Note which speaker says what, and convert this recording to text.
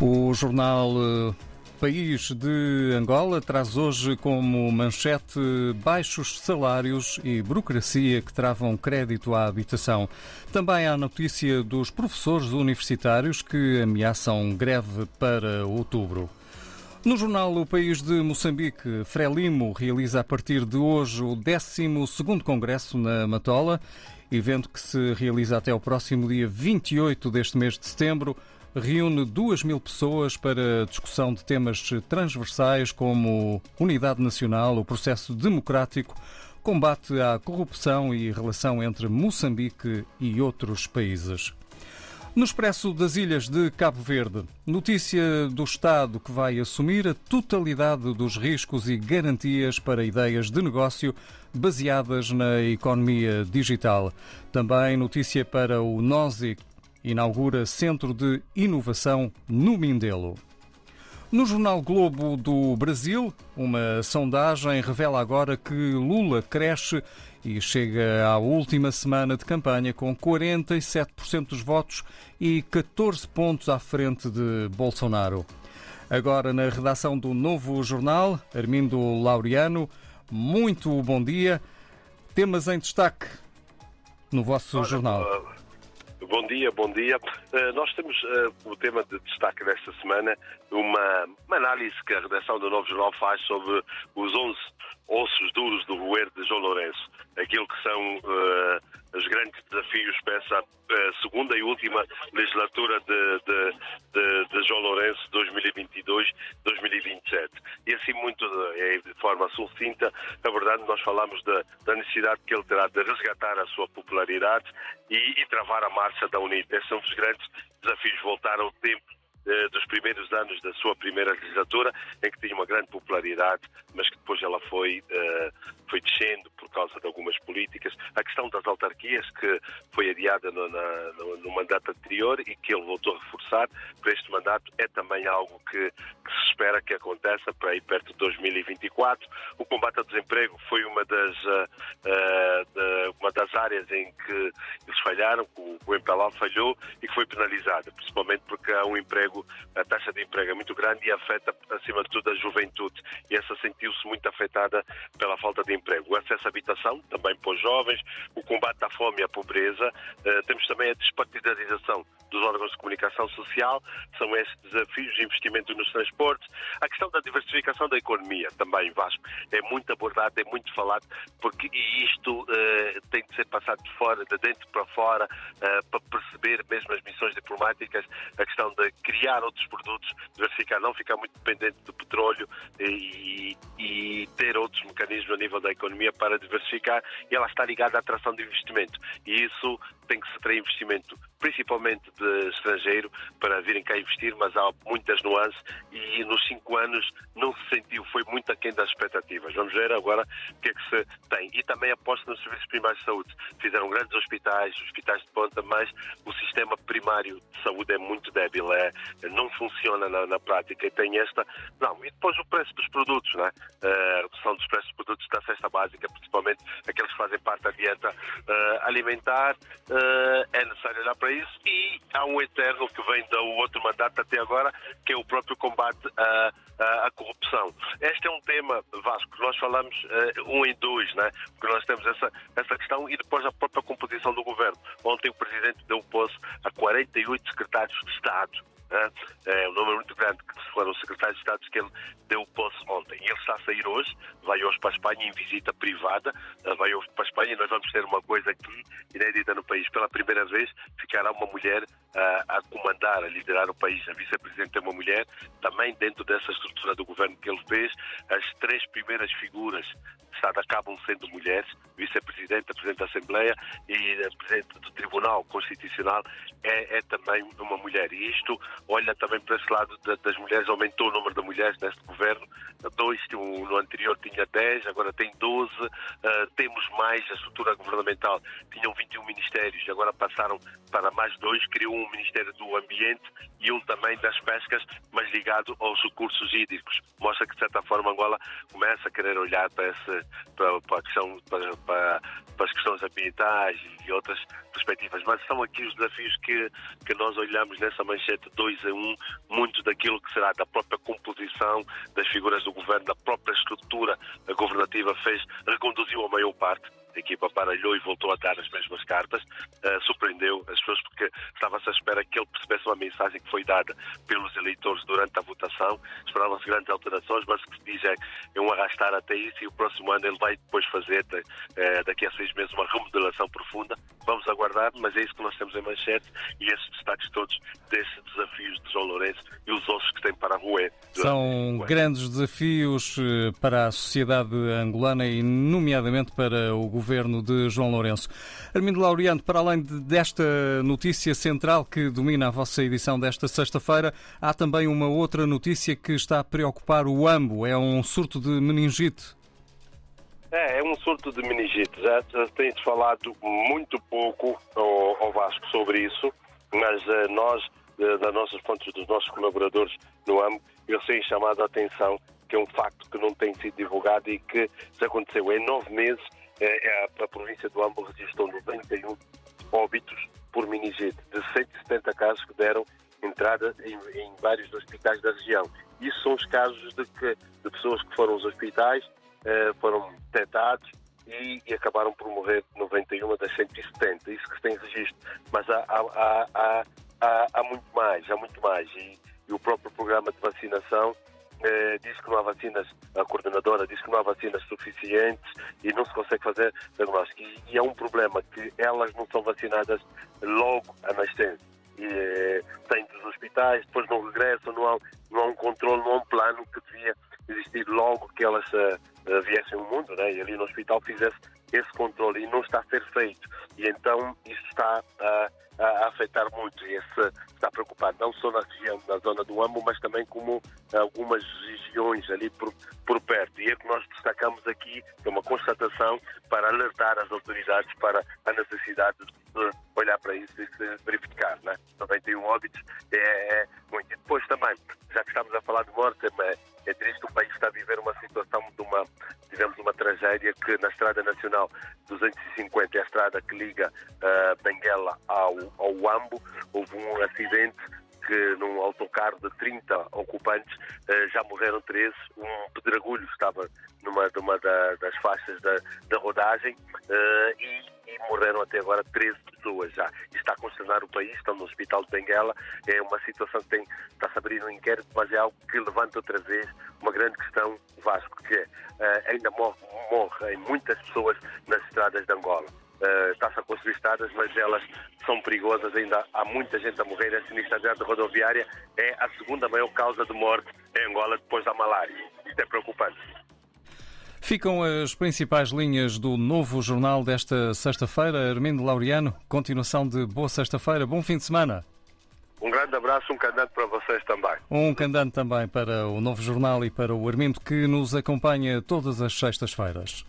Speaker 1: O jornal eh, País de Angola traz hoje como manchete baixos salários e burocracia que travam crédito à habitação. Também há notícia dos professores universitários que ameaçam greve para outubro. No jornal O País de Moçambique, Frelimo realiza a partir de hoje o 12º Congresso na Matola, evento que se realiza até o próximo dia 28 deste mês de setembro reúne duas mil pessoas para discussão de temas transversais como unidade nacional, o processo democrático, combate à corrupção e relação entre Moçambique e outros países. No Expresso das Ilhas de Cabo Verde, notícia do Estado que vai assumir a totalidade dos riscos e garantias para ideias de negócio baseadas na economia digital. Também notícia para o NOSI, inaugura Centro de Inovação no Mindelo. No jornal Globo do Brasil, uma sondagem revela agora que Lula cresce e chega à última semana de campanha com 47% dos votos e 14 pontos à frente de Bolsonaro. Agora na redação do novo jornal, Armindo Laureano, muito bom dia. Temas em destaque no vosso
Speaker 2: Olha,
Speaker 1: jornal.
Speaker 2: Bom dia, bom dia. Uh, nós temos uh, o tema de destaque desta semana, uma, uma, análise que a redação do Novo Jornal faz sobre os 11 ossos duros do roer de João Lourenço, aquilo que são uh, os grandes desafios para essa segunda e última legislatura de, de, de, de João Lourenço 2022-2027. E assim muito de, de forma sucinta, na verdade nós falamos da, da necessidade que ele terá de resgatar a sua popularidade e, e travar a marcha da UNIT. Esses são os grandes desafios, voltar ao tempo eh, dos primeiros anos da sua primeira legislatura, em que tinha uma grande popularidade, mas que depois ela foi, uh, foi descendo por causa de algumas políticas. A questão das autarquias, que foi adiada no, na, no, no mandato anterior e que ele voltou a reforçar para este mandato, é também algo que, que, se espera que aconteça para aí perto de 2024. O combate ao desemprego foi uma das, de, uma das áreas em que eles falharam, o, o MPLA falhou e que foi penalizada, principalmente porque há um emprego, a taxa de emprego é muito grande e afeta, acima de tudo, a juventude. E essa sentiu-se muito afetada pela falta de emprego. O acesso à habitação, também para os jovens, o combate à fome e à pobreza. Uh, temos também a despartidarização dos órgãos de comunicação social, são esses desafios de investimento nos transportes. A questão da diversificação da economia, também, Vasco, é muito abordado, é muito falado, porque isto uh, tem de ser passado de fora, de dentro para fora, uh, para perceber mesmo as missões diplomáticas, a questão de criar outros produtos, diversificar, não ficar muito dependente do petróleo e, e ter outros mecanismos a nível da economia para diversificar e ela está ligada à atração de investimento. E isso tem que se ter investimento, principalmente de estrangeiro, para virem cá investir, mas há muitas nuances e nos cinco anos não se sentiu, foi muito aquém das expectativas. Vamos ver agora o que é que se tem. E também aposto nos serviços primários de saúde. Fizeram grandes hospitais, hospitais de ponta, mas o sistema primário de saúde é muito débil, é, não funciona na, na prática e tem esta. Não, e depois o preço dos produtos, né? a redução dos preços dos produtos da cesta básica, principalmente aqueles que fazem parte da dieta uh, alimentar, é necessário olhar para isso e há um eterno que vem do outro mandato até agora, que é o próprio combate à, à, corrupção. Este é um tema, Vasco, nós falamos uh, um em dois, né? porque nós temos essa, essa questão e depois a própria composição do governo. Ontem o Presidente deu posse a 48 secretários de Estado é um número muito grande que foram os secretários de Estado que ele deu posse ontem. Ele está a sair hoje, vai hoje para a Espanha em visita privada, vai para a Espanha e nós vamos ter uma coisa aqui inédita no país. Pela primeira vez ficará uma mulher a, a comandar, a liderar o país. A vice-presidente é uma mulher, também dentro dessa estrutura do governo que ele fez, as três primeiras figuras de Estado acabam sendo mulheres, vice-presidente, presidente da Assembleia e presidente do Tribunal Constitucional é, é, também uma mulher. E isto olha também para esse lado das mulheres, aumentou o número de mulheres neste governo, dois, no anterior tinha 10, agora tem 12, uh, temos mais a estrutura governamental, tinham 21 ministérios, agora passaram para mais dois, criou um Ministério do Ambiente e um também das pescas, mas ligado aos recursos hídricos. Mostra que, de certa forma, Angola começa a querer olhar para, esse, para, para, questão, para, para, para as questões ambientais e outras perspectivas. Mas são aqui os desafios que, que nós olhamos nessa manchete 2 dois em um muito daquilo que será da própria composição das figuras do governo, da própria estrutura governativa fez, reconduziu a maior parte a equipa paralhou e voltou a dar as mesmas cartas, uh, surpreendeu as pessoas porque estava-se à espera que ele percebesse uma mensagem que foi dada pelos eleitores durante a votação, esperavam-se grandes alterações, mas o que se diz é, é um arrastar até isso e o próximo ano ele vai depois fazer, uh, daqui a seis meses, uma remodelação profunda. Vamos aguardar, mas é isso que nós temos em manchete e esses destaques todos desses desafios de João Lourenço e os outros que têm para a rua.
Speaker 1: São grandes desafios eh, para a sociedade angolana e, nomeadamente, para o governo de João Lourenço. Armindo Laureano, para além desta notícia central que domina a vossa edição desta sexta-feira, há também uma outra notícia que está a preocupar o AMBO. É um surto de meningite.
Speaker 2: É, é um surto de meningite. Já, tem-se falado muito pouco ao, ao, Vasco sobre isso, mas uh, nós, das nossas fontes, dos nossos colaboradores no AMBO, eu sei chamado a atenção que é um facto que não tem sido divulgado e que já aconteceu em nove meses é a, a província do Âmbulo registrou 91 óbitos por meningite, de 170 casos que deram entrada em, em, vários hospitais da região. Isso são os casos de, que, de pessoas que foram aos hospitais, eh, foram detectados e, e, acabaram por morrer 91 das 170. Isso que se tem registro. Mas há, há, há, muito mais, há muito mais. E, e o próprio programa de vacinação eh, diz que não há vacinas, a coordenadora diz que não há vacinas suficientes e não se consegue fazer diagnóstico. E, e é um problema que elas não são vacinadas logo à nascença. E, eh, saem dos hospitais, depois não regressam, não há, não há um controle, não há um plano que devia existir logo que elas uh, viessem ao mundo, né? e ali no hospital fizesse esse controle, e não está a ser feito. E então isso está a. A, afetar muito esse está preocupado não só na região, na zona do Ambo, mas também como algumas regiões ali por, por perto. E é que nós destacamos aqui, é uma constatação para alertar as autoridades para a necessidade de olhar para isso e se verificar. Né? 91 óbitos é, é muito. E depois também, já que estamos a falar de morte, é, é triste o país está a viver uma situação de uma, tivemos uma tragédia que na Estrada Nacional 250, é a estrada que liga uh, Benguela ao, ao Uambo, houve um acidente que num autocarro de 30 ocupantes uh, já morreram 13. Um pedragulho estava numa, numa da, das faixas da, da rodagem uh, e, e, morreram até agora 13 pessoas já. Está a consternar o país, estão no hospital de Benguela. É uma situação que tem, está-se a abrir um inquérito, mas é algo que levanta outra vez uma grande questão Vasco, que é, uh, ainda morre, morrem muitas pessoas nas estradas de Angola. Uh, está-se a construir estradas, mas elas são perigosas, ainda há muita gente a morrer. A sinistralidade rodoviária é a segunda maior causa de morte em Angola depois da malária. Isto é preocupante.
Speaker 1: Ficam as principais linhas do novo jornal desta sexta-feira. Armindo Laureano, continuação de boa sexta-feira, bom fim de semana.
Speaker 2: Um grande abraço, um candante para vocês também.
Speaker 1: Um candante também para o novo jornal e para o Armindo que nos acompanha todas as sextas-feiras.